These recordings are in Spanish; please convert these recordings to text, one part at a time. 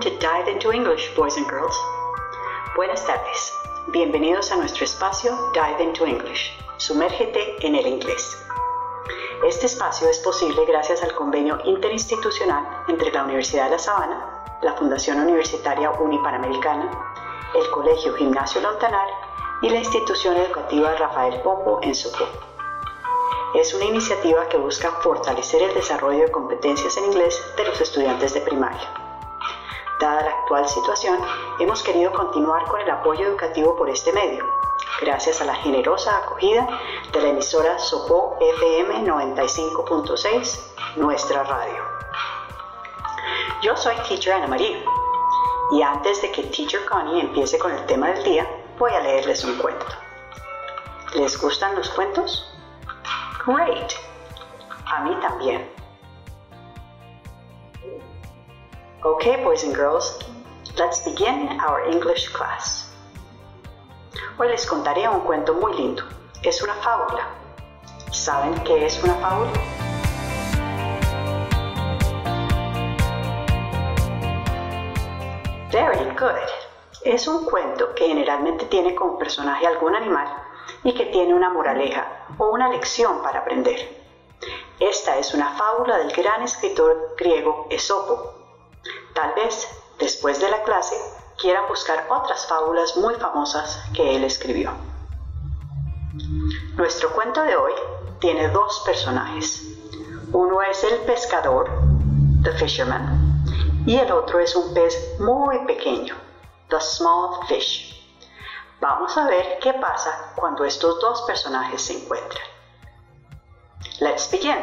To Dive into English, boys and girls. Buenas tardes. Bienvenidos a nuestro espacio Dive into English. Sumérgete en el inglés. Este espacio es posible gracias al convenio interinstitucional entre la Universidad de La Sabana, la Fundación Universitaria Unipanamericana, el Colegio Gimnasio Lontanar y la institución educativa Rafael Pombo en Socorro. Es una iniciativa que busca fortalecer el desarrollo de competencias en inglés de los estudiantes de primaria. Dada la actual situación, hemos querido continuar con el apoyo educativo por este medio, gracias a la generosa acogida de la emisora Sopó FM 95.6, nuestra radio. Yo soy Teacher Ana María, y antes de que Teacher Connie empiece con el tema del día, voy a leerles un cuento. ¿Les gustan los cuentos? Great. A mí también. Okay, boys and girls, let's begin our English class. Hoy les contaré un cuento muy lindo. Es una fábula. ¿Saben qué es una fábula? Very good. Es un cuento que generalmente tiene como personaje algún animal y que tiene una moraleja o una lección para aprender. Esta es una fábula del gran escritor griego Esopo. Tal vez, después de la clase, quieran buscar otras fábulas muy famosas que él escribió. Nuestro cuento de hoy tiene dos personajes. Uno es el pescador, the fisherman, y el otro es un pez muy pequeño, the small fish. Vamos a ver qué pasa cuando estos dos personajes se encuentran. Let's begin.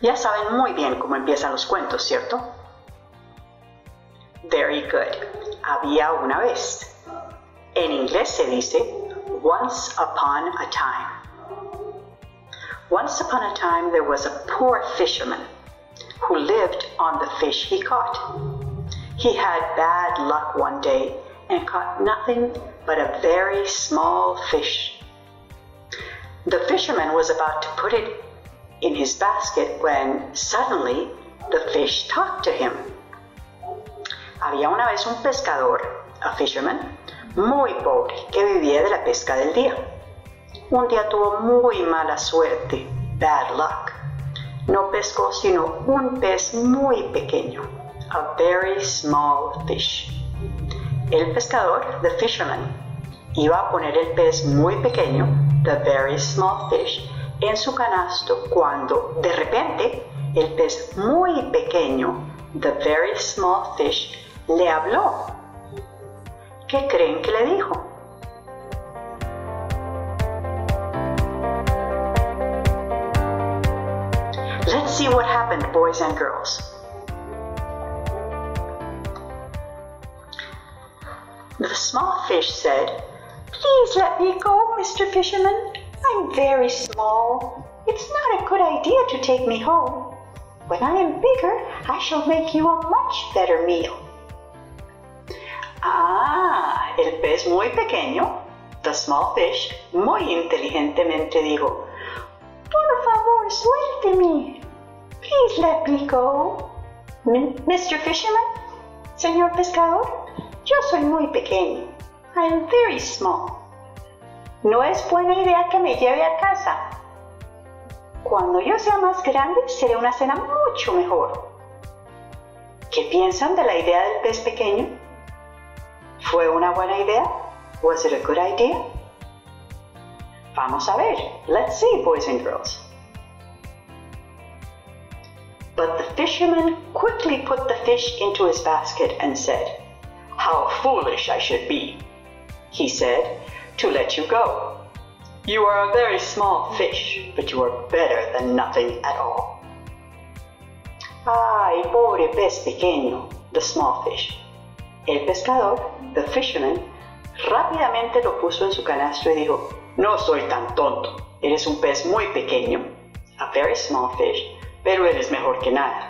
Ya saben muy bien cómo empiezan los cuentos, ¿cierto? Very good. Había una vez. En inglés se dice once upon a time. Once upon a time there was a poor fisherman who lived on the fish he caught. He had bad luck one day and caught nothing but a very small fish. The fisherman was about to put it in his basket when suddenly the fish talked to him. Había una vez un pescador, a fisherman, muy pobre que vivía de la pesca del día. Un día tuvo muy mala suerte, bad luck. No pescó sino un pez muy pequeño, a very small fish. El pescador, the fisherman, iba a poner el pez muy pequeño, the very small fish, en su canasto cuando de repente el pez muy pequeño, the very small fish, le habló. ¿Qué creen que le dijo? Let's see what happened, boys and girls. The small fish said, Please let me go, Mr. Fisherman. I'm very small. It's not a good idea to take me home. When I am bigger, I shall make you a much better meal. Ah, el pez muy pequeño, the small fish, muy inteligentemente dijo, Por favor, suélteme. Please let me go. Mr. Fisherman, señor pescador, yo soy muy pequeño. I am very small. No es buena idea que me lleve a casa. Cuando yo sea más grande, seré una cena mucho mejor. ¿Qué piensan de la idea del pez pequeño? ¿Fue una buena idea? Was it a good idea? Vamos a ver. Let's see, boys and girls. But the fisherman quickly put the fish into his basket and said, How foolish I should be, he said, to let you go. You are a very small fish, but you are better than nothing at all. Ay, pobre pez pequeño, the small fish. El pescador, the fisherman, rápidamente lo puso en su canasto y dijo, no soy tan tonto, eres un pez muy pequeño, a very small fish, pero eres mejor que nada.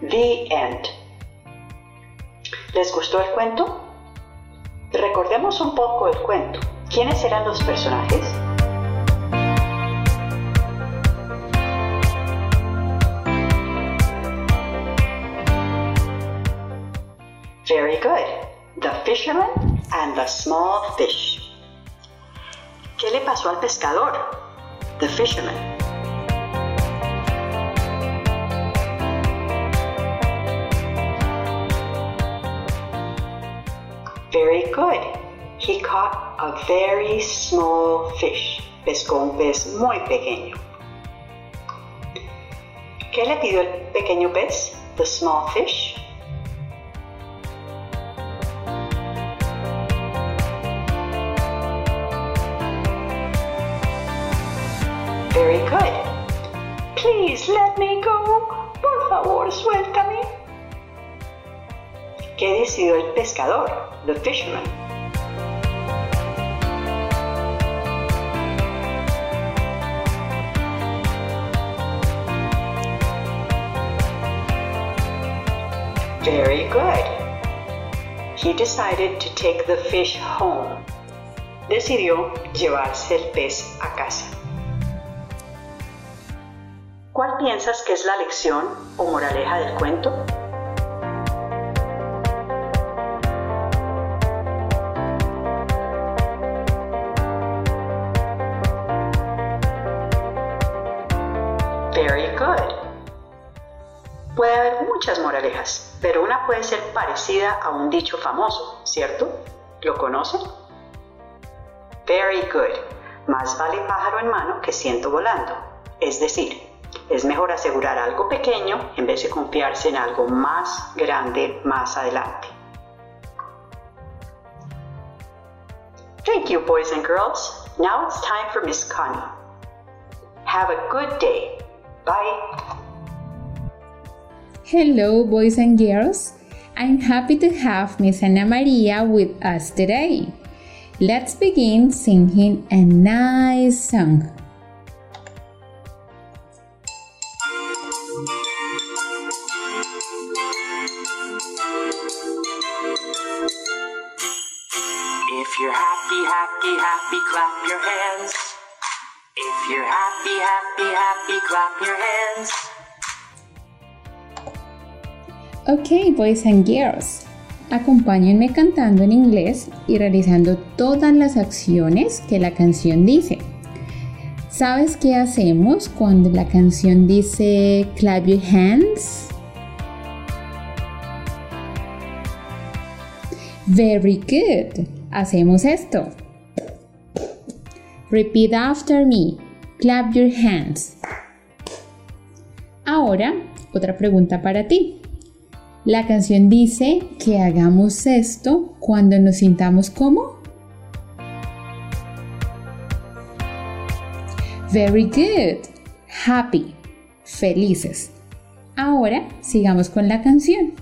The end. ¿Les gustó el cuento? Recordemos un poco el cuento. ¿Quiénes eran los personajes? Very good. The fisherman and the small fish. ¿Qué le pasó al pescador? The fisherman. Very good. He caught a very small fish. Pescó un pez muy pequeño. ¿Qué le pidió el pequeño pez? The small fish. Very good. Please let me go. Por favor, suéltame. ¿Qué decidió el pescador? The fisherman. Very good. He decided to take the fish home. Decidió llevarse el pez a casa. ¿Cuál piensas que es la lección o moraleja del cuento? Very good. Puede haber muchas moralejas, pero una puede ser parecida a un dicho famoso, ¿cierto? ¿Lo conocen? Very good. Más vale pájaro en mano que ciento volando. Es decir, es mejor asegurar algo pequeño en vez de confiarse en algo más grande más adelante. Thank you, boys and girls. Now it's time for Miss Connie. Have a good day. Bye. Hello, boys and girls. I'm happy to have Miss Ana Maria with us today. Let's begin singing a nice song. If you're happy, happy, happy, clap your hands. If you're happy, happy, happy, clap your hands. Ok, boys and girls. Acompáñenme cantando en inglés y realizando todas las acciones que la canción dice. ¿Sabes qué hacemos cuando la canción dice clap your hands? Very good. Hacemos esto. Repeat after me. Clap your hands. Ahora, otra pregunta para ti. La canción dice que hagamos esto cuando nos sintamos como. Very good. Happy. Felices. Ahora sigamos con la canción.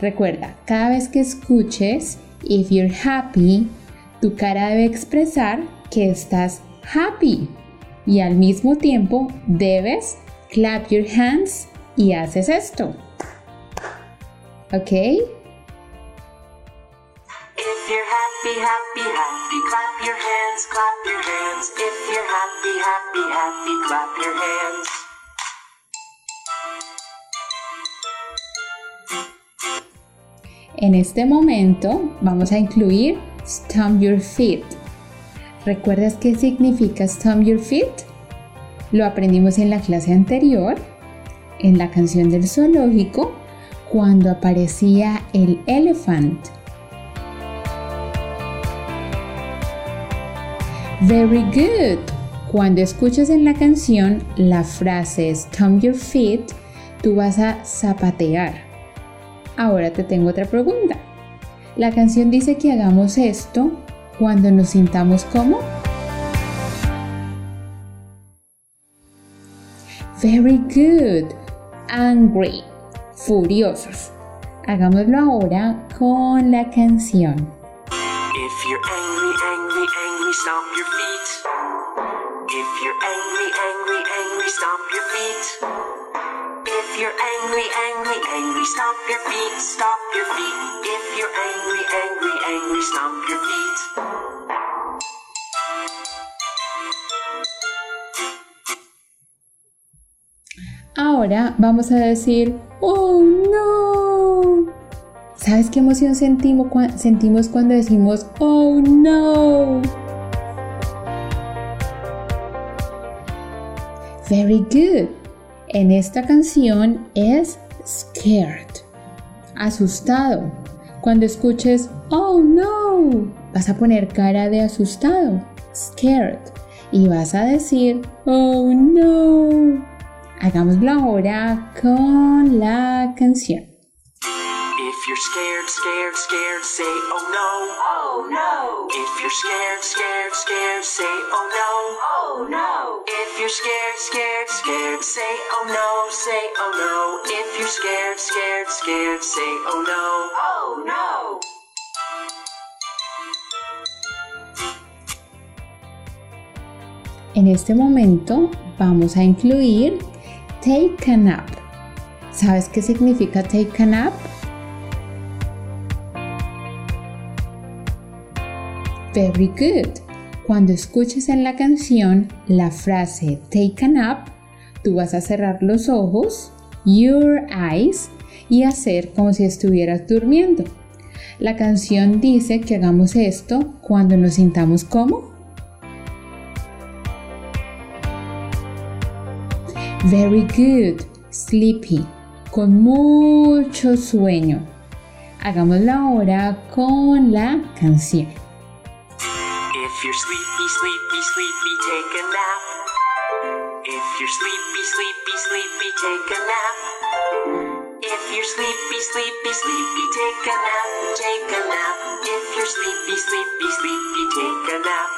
Recuerda, cada vez que escuches If you're happy, tu cara debe expresar que estás happy y al mismo tiempo debes clap your hands y haces esto. ¿Ok? If you're happy, happy, happy, clap your hands, clap your hands. If you're happy, happy, happy, clap your hands. En este momento vamos a incluir stomp your feet. ¿Recuerdas qué significa stomp your feet? Lo aprendimos en la clase anterior, en la canción del zoológico, cuando aparecía el elephant. Very good. Cuando escuchas en la canción la frase stomp your feet, tú vas a zapatear. Ahora te tengo otra pregunta. La canción dice que hagamos esto cuando nos sintamos como. Very good. Angry. Furiosos. Hagámoslo ahora con la canción. If you're angry, angry, angry, stomp your feet. If you're angry, angry, angry, stomp your feet. You're angry, angry, angry, stomp your feet, stomp your feet. If you're angry, angry, angry, stomp your feet. Ahora vamos a decir, oh no. ¿Sabes qué emoción sentimos, sentimos cuando decimos, oh no? Very good. En esta canción es scared, asustado. Cuando escuches oh no, vas a poner cara de asustado, scared, y vas a decir oh no. Hagámoslo ahora con la canción. If you're scared, scared, scared, say oh no. Oh no. If you're scared, scared, scared, say oh no. Oh no. If you're scared, scared, scared, say oh no, say oh no. If you're scared, scared, scared, say oh no. Oh no. En este momento vamos a incluir take a nap. ¿Sabes qué significa take a nap? Very good. Cuando escuches en la canción la frase take a nap, tú vas a cerrar los ojos, your eyes, y hacer como si estuvieras durmiendo. La canción dice que hagamos esto cuando nos sintamos como Very good, sleepy, con mucho sueño. Hagámoslo ahora con la canción. If you're sleepy, sleepy, sleepy, take a nap. If you're sleepy, sleepy, sleepy, take a nap. If you're sleepy, sleepy, sleepy, take a nap, take a nap. If you're sleepy, sleepy, sleepy, take a nap.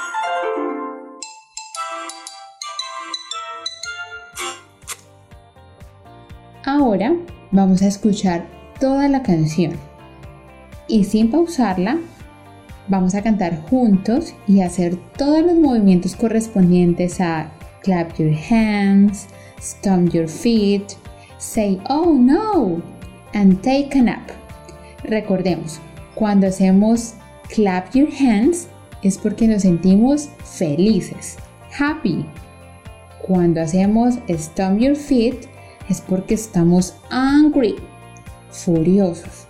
Ahora vamos a escuchar toda la canción y sin pausarla vamos a cantar juntos y hacer todos los movimientos correspondientes a clap your hands, stomp your feet, say oh no and take a nap. Recordemos, cuando hacemos clap your hands es porque nos sentimos felices, happy. Cuando hacemos stomp your feet es porque estamos angry, furiosos.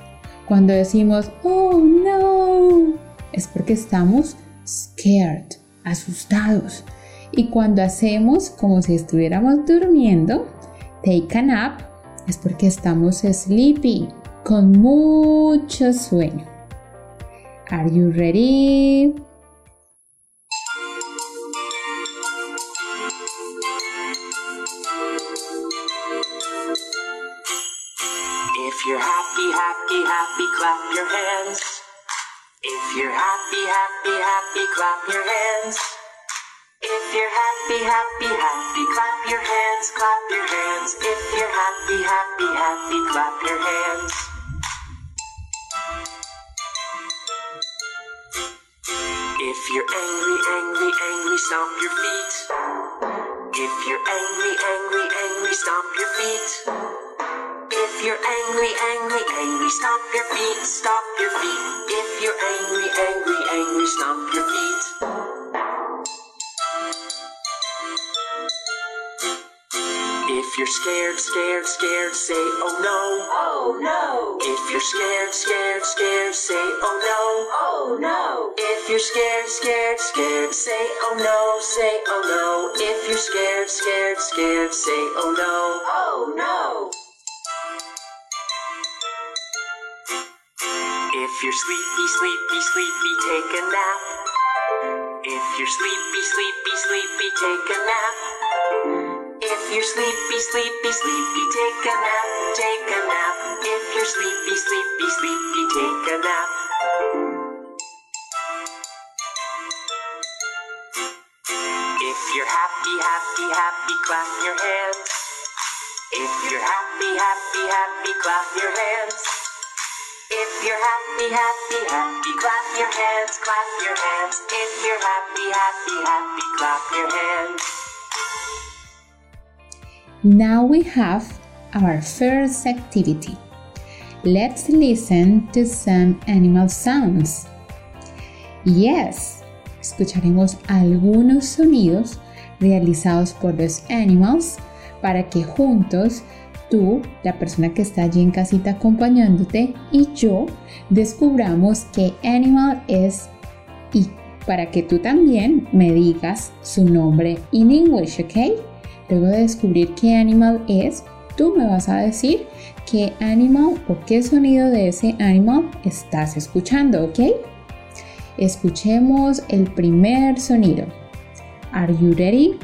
Cuando decimos, oh no, es porque estamos scared, asustados. Y cuando hacemos como si estuviéramos durmiendo, take a nap, es porque estamos sleepy, con mucho sueño. Are you ready? If you're scared, scared, scared, say oh no. Oh no. If you're scared, scared, scared, say oh no. Oh no. If you're scared, scared, scared, say oh no, say oh no. If you're scared, scared, scared, say oh no. Oh no. If you're sleepy, sleepy, sleepy, take a nap. If you're sleepy, sleepy, sleepy, take a nap. If you're sleepy, sleepy, sleepy, take a nap, take a nap. If you're sleepy, sleepy, sleepy, take a nap. If you're happy, happy, happy, clap your hands. If you're happy, happy, happy, clap your hands. If you're happy, happy, happy, clap your hands, clap your hands. If you're happy, happy, happy, clap your hands. Now we have our first activity. Let's listen to some animal sounds. Yes, escucharemos algunos sonidos realizados por los animals para que juntos tú, la persona que está allí en casita acompañándote y yo descubramos qué animal es y para que tú también me digas su nombre en English, ¿ok? Luego de descubrir qué animal es, tú me vas a decir qué animal o qué sonido de ese animal estás escuchando, ¿ok? Escuchemos el primer sonido. Are you ready?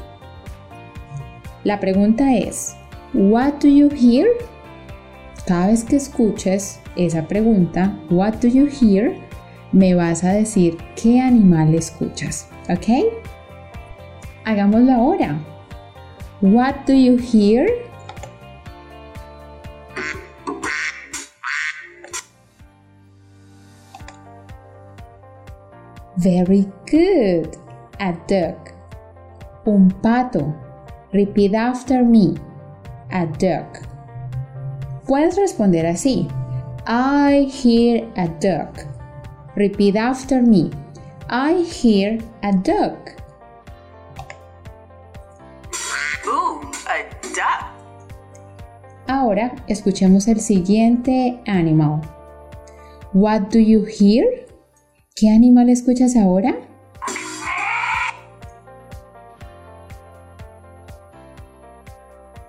La pregunta es, What do you hear? Cada vez que escuches esa pregunta, What do you hear? Me vas a decir qué animal escuchas, ¿ok? Hagámoslo ahora. What do you hear? Very good. A duck. Un pato. Repeat after me. A duck. Puedes responder así. I hear a duck. Repeat after me. I hear a duck. Ahora escuchemos el siguiente animal. What do you hear? ¿Qué animal escuchas ahora?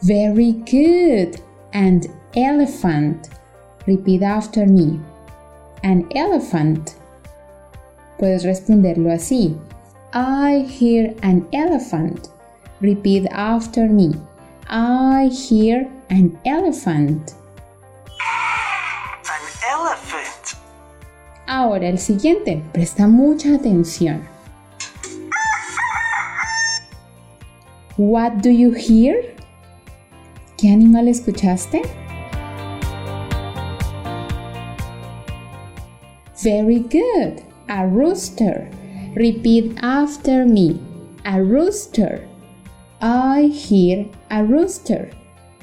Very good. An elephant. Repeat after me. An elephant. Puedes responderlo así. I hear an elephant. Repeat after me. I hear an elephant. An elephant. Ahora el siguiente, presta mucha atención. What do you hear? ¿Qué animal escuchaste? Very good. A rooster. Repeat after me. A rooster. I hear a rooster.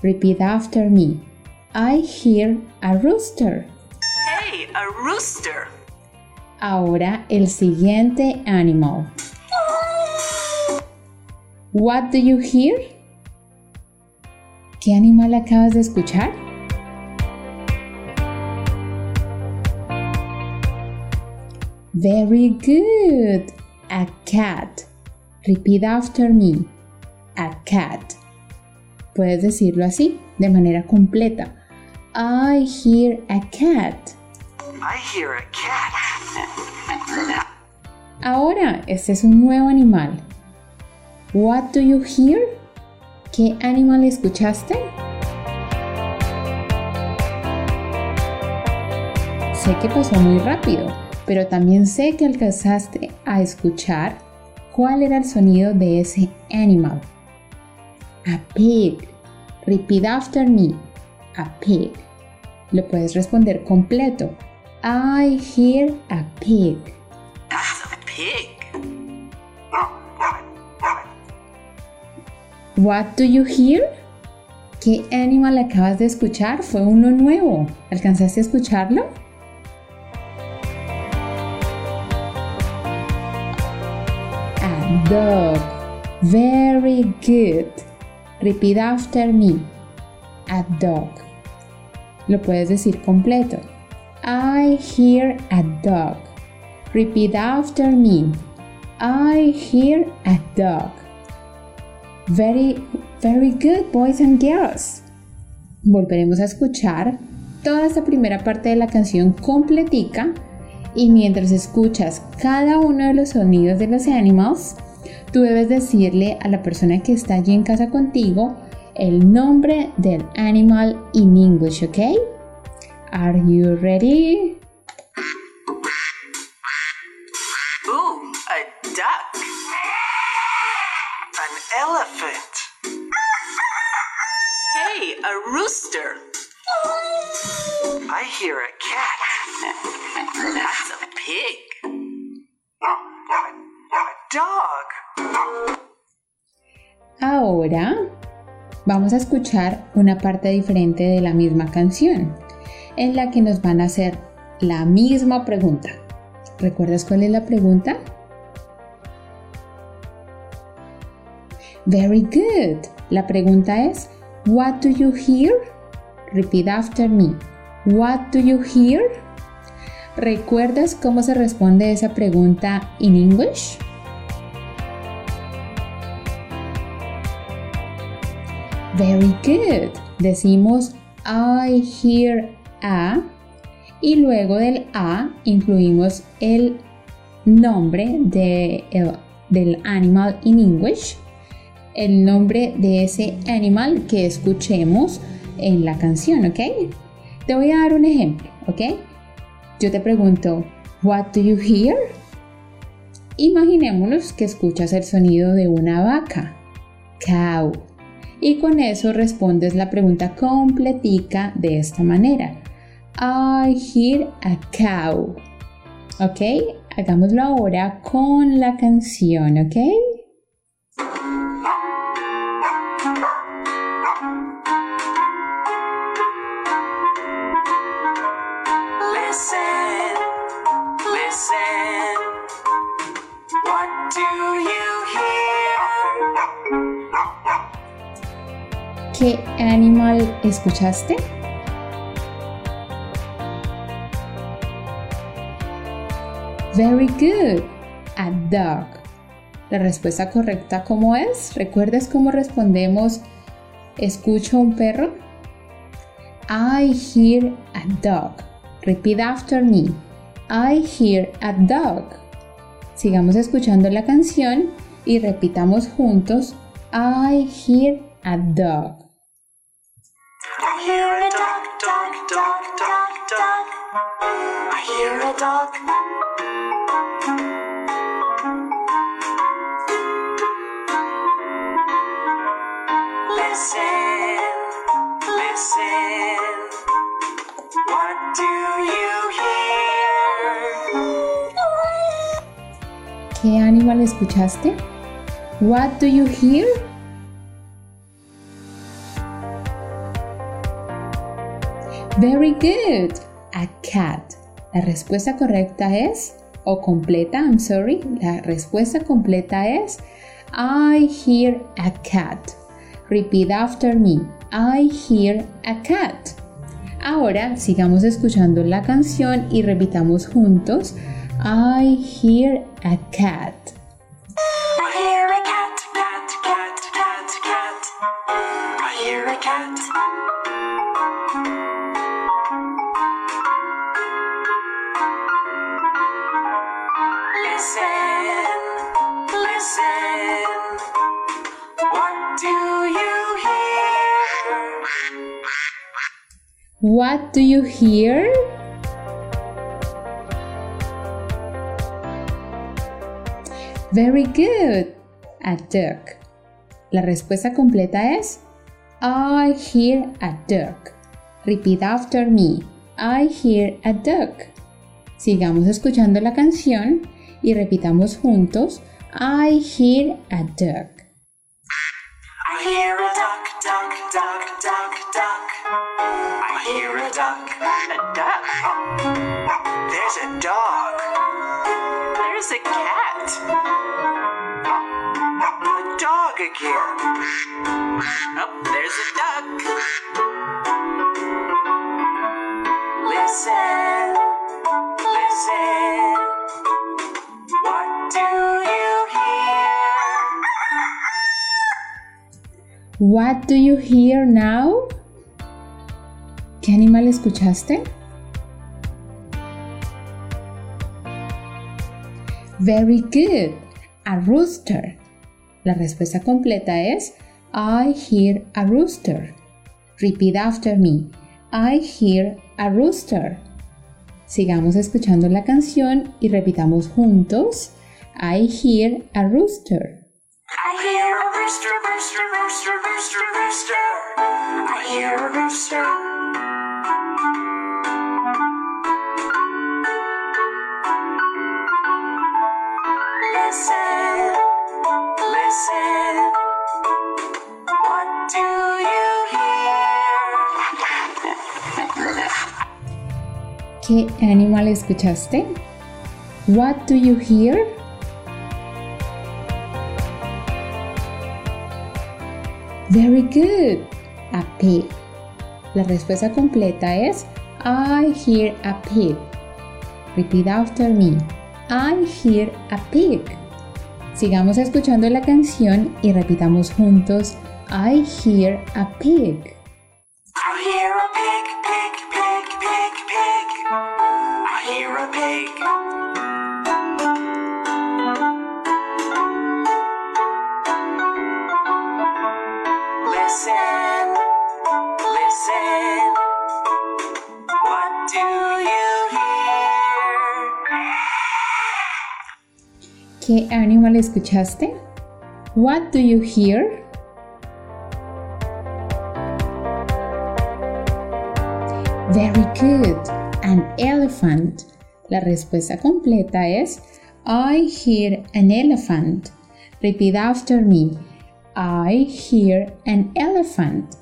Repeat after me. I hear a rooster. Hey, a rooster. Ahora el siguiente animal. What do you hear? ¿Qué animal acabas de escuchar? Very good. A cat. Repeat after me. A cat. Puedes decirlo así, de manera completa. I hear a cat. I hear a cat. Ahora, este es un nuevo animal. What do you hear? ¿Qué animal escuchaste? Sé que pasó muy rápido, pero también sé que alcanzaste a escuchar cuál era el sonido de ese animal. A pig. Repeat after me. A pig. Lo puedes responder completo. I hear a pig. That's a pig. What do you hear? ¿Qué animal acabas de escuchar? Fue uno nuevo. ¿Alcanzaste a escucharlo? A dog. Very good. Repeat after me. A dog. Lo puedes decir completo. I hear a dog. Repeat after me. I hear a dog. Very, very good, boys and girls. Volveremos a escuchar toda esta primera parte de la canción completica y mientras escuchas cada uno de los sonidos de los animals, tú debes decirle a la persona que está allí en casa contigo el nombre del animal in English, ¿ok? Are you ready? Ooh, a duck. An elephant. Hey, a rooster. I hear a cat. That's a pig. Ahora vamos a escuchar una parte diferente de la misma canción, en la que nos van a hacer la misma pregunta. ¿Recuerdas cuál es la pregunta? Very good. La pregunta es, What do you hear? Repeat after me. What do you hear? ¿Recuerdas cómo se responde esa pregunta en English? Very good. Decimos I hear a y luego del a incluimos el nombre de del animal in English, el nombre de ese animal que escuchemos en la canción, ¿ok? Te voy a dar un ejemplo, ¿ok? Yo te pregunto, What do you hear? Imaginémonos que escuchas el sonido de una vaca, cow, y con eso respondes la pregunta completica de esta manera. I hear a cow. ¿Ok? Hagámoslo ahora con la canción, ¿ok? Escuchaste? Very good. A dog. La respuesta correcta, ¿cómo es? ¿Recuerdas cómo respondemos? ¿Escucho un perro? I hear a dog. Repeat after me. I hear a dog. Sigamos escuchando la canción y repitamos juntos. I hear a dog. I hear a dog, dog, dog, dog, dog. I hear a dog. Listen, listen. What do you hear? ¿Qué animal escuchaste? What do you hear? Very good. A cat. La respuesta correcta es, o completa, I'm sorry, la respuesta completa es, I hear a cat. Repeat after me. I hear a cat. Ahora sigamos escuchando la canción y repitamos juntos. I hear a cat. What do you hear? Very good. A duck. La respuesta completa es I hear a duck. Repeat after me. I hear a duck. Sigamos escuchando la canción y repitamos juntos I hear a duck. A duck. A duck? There's a dog. There's a cat. A dog again. Oh, there's a duck. Listen, listen. What do you hear? What do you hear now? ¿Qué animal escuchaste? Very good. A rooster. La respuesta completa es I hear a rooster. Repeat after me. I hear a rooster. Sigamos escuchando la canción y repitamos juntos. I hear a rooster. I hear a rooster, rooster, rooster, rooster, rooster. I hear a rooster. ¿Qué animal escuchaste? What do you hear? Very good. A pig. La respuesta completa es I hear a pig. Repeat after me. I hear a pig. Sigamos escuchando la canción y repitamos juntos I hear a pig. ¿Qué animal escuchaste? What do you hear? Very good. An elephant. La respuesta completa es I hear an elephant. Repeat after me. I hear an elephant.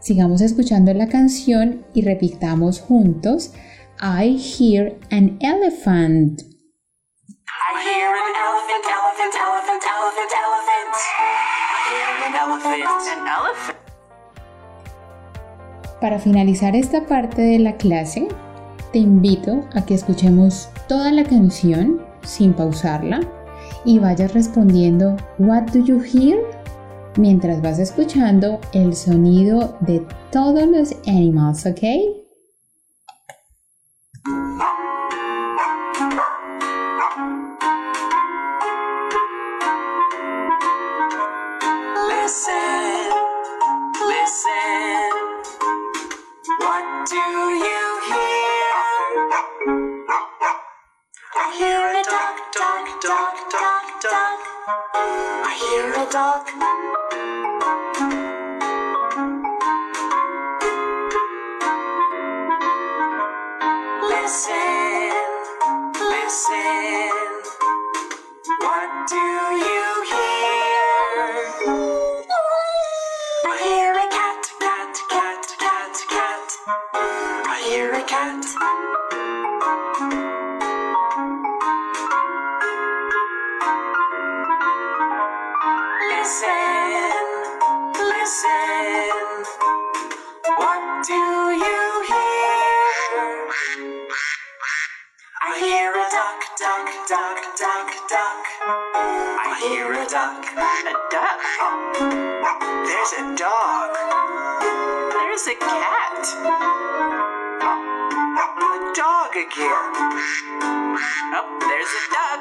Sigamos escuchando la canción y repitamos juntos I hear an elephant. Elephant, elephant, elephant, elephant, elephant. Elephant. Para finalizar esta parte de la clase, te invito a que escuchemos toda la canción sin pausarla y vayas respondiendo What do you hear? mientras vas escuchando el sonido de todos los animals, ¿ok? Duck, duck, duck. I hear a duck. Listen, duck. A duck? There's a dog. There's a cat. A dog again. Oh, there's a duck.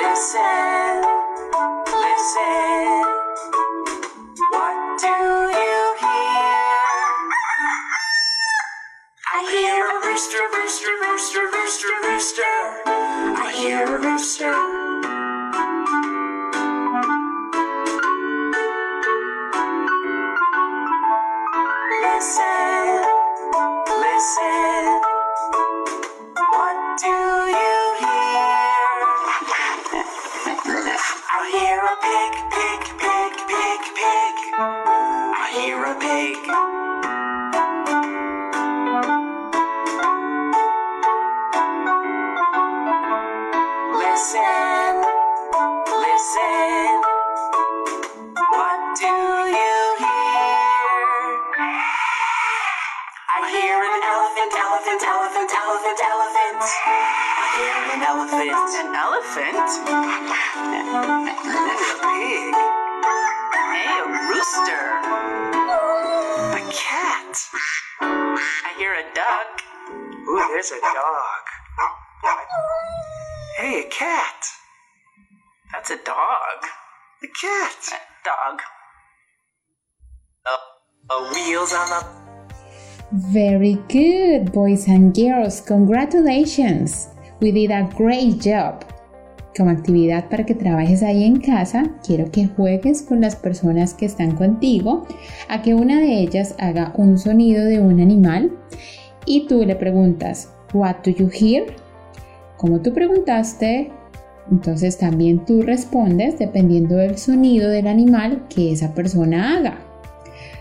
Listen, listen. What do you hear? I hear a rooster, rooster, rooster, rooster, rooster. I hear a. Listen, listen. What do you hear? I hear a pig, pig, pig, pig, pig. I hear a pig. Listen, listen. What do you hear? I hear an elephant, elephant, elephant, elephant, elephant. I hear an elephant. An elephant? A pig. Hey, a rooster. A cat. I hear a duck. Ooh, there's a dog. Hey, a cat. That's a dog. A cat. A dog. A, a wheels on the Very good, boys and girls. Congratulations. We did a great job. Como actividad para que trabajes ahí en casa, quiero que juegues con las personas que están contigo a que una de ellas haga un sonido de un animal y tú le preguntas, What do you hear? Como tú preguntaste, entonces también tú respondes dependiendo del sonido del animal que esa persona haga.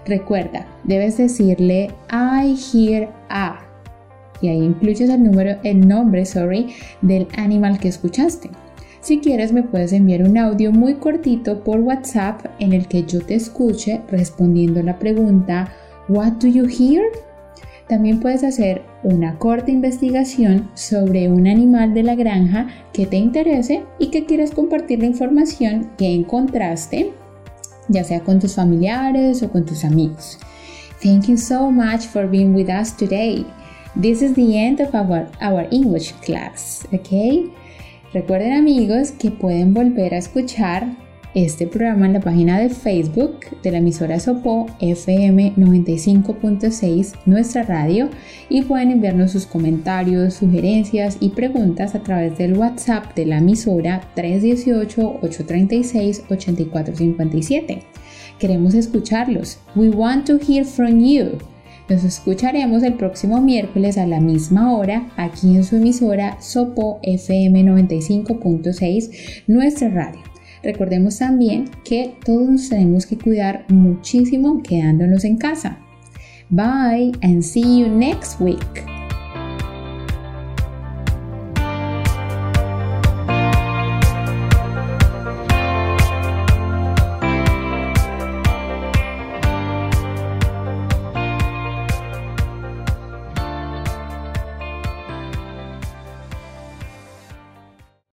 Recuerda, debes decirle I hear a y ahí incluyes el número, el nombre, sorry, del animal que escuchaste. Si quieres me puedes enviar un audio muy cortito por WhatsApp en el que yo te escuche respondiendo la pregunta What do you hear? También puedes hacer una corta investigación sobre un animal de la granja que te interese y que quieras compartir la información que encontraste, ya sea con tus familiares o con tus amigos. Thank you so much for being with us today. This is the end of our, our English class, okay? Recuerden amigos que pueden volver a escuchar este programa en la página de Facebook de la emisora Sopo FM 95.6, nuestra radio, y pueden enviarnos sus comentarios, sugerencias y preguntas a través del WhatsApp de la emisora 318-836-8457. Queremos escucharlos. We want to hear from you. Nos escucharemos el próximo miércoles a la misma hora aquí en su emisora Sopo FM 95.6, nuestra radio. Recordemos también que todos nos tenemos que cuidar muchísimo quedándonos en casa. Bye and see you next week.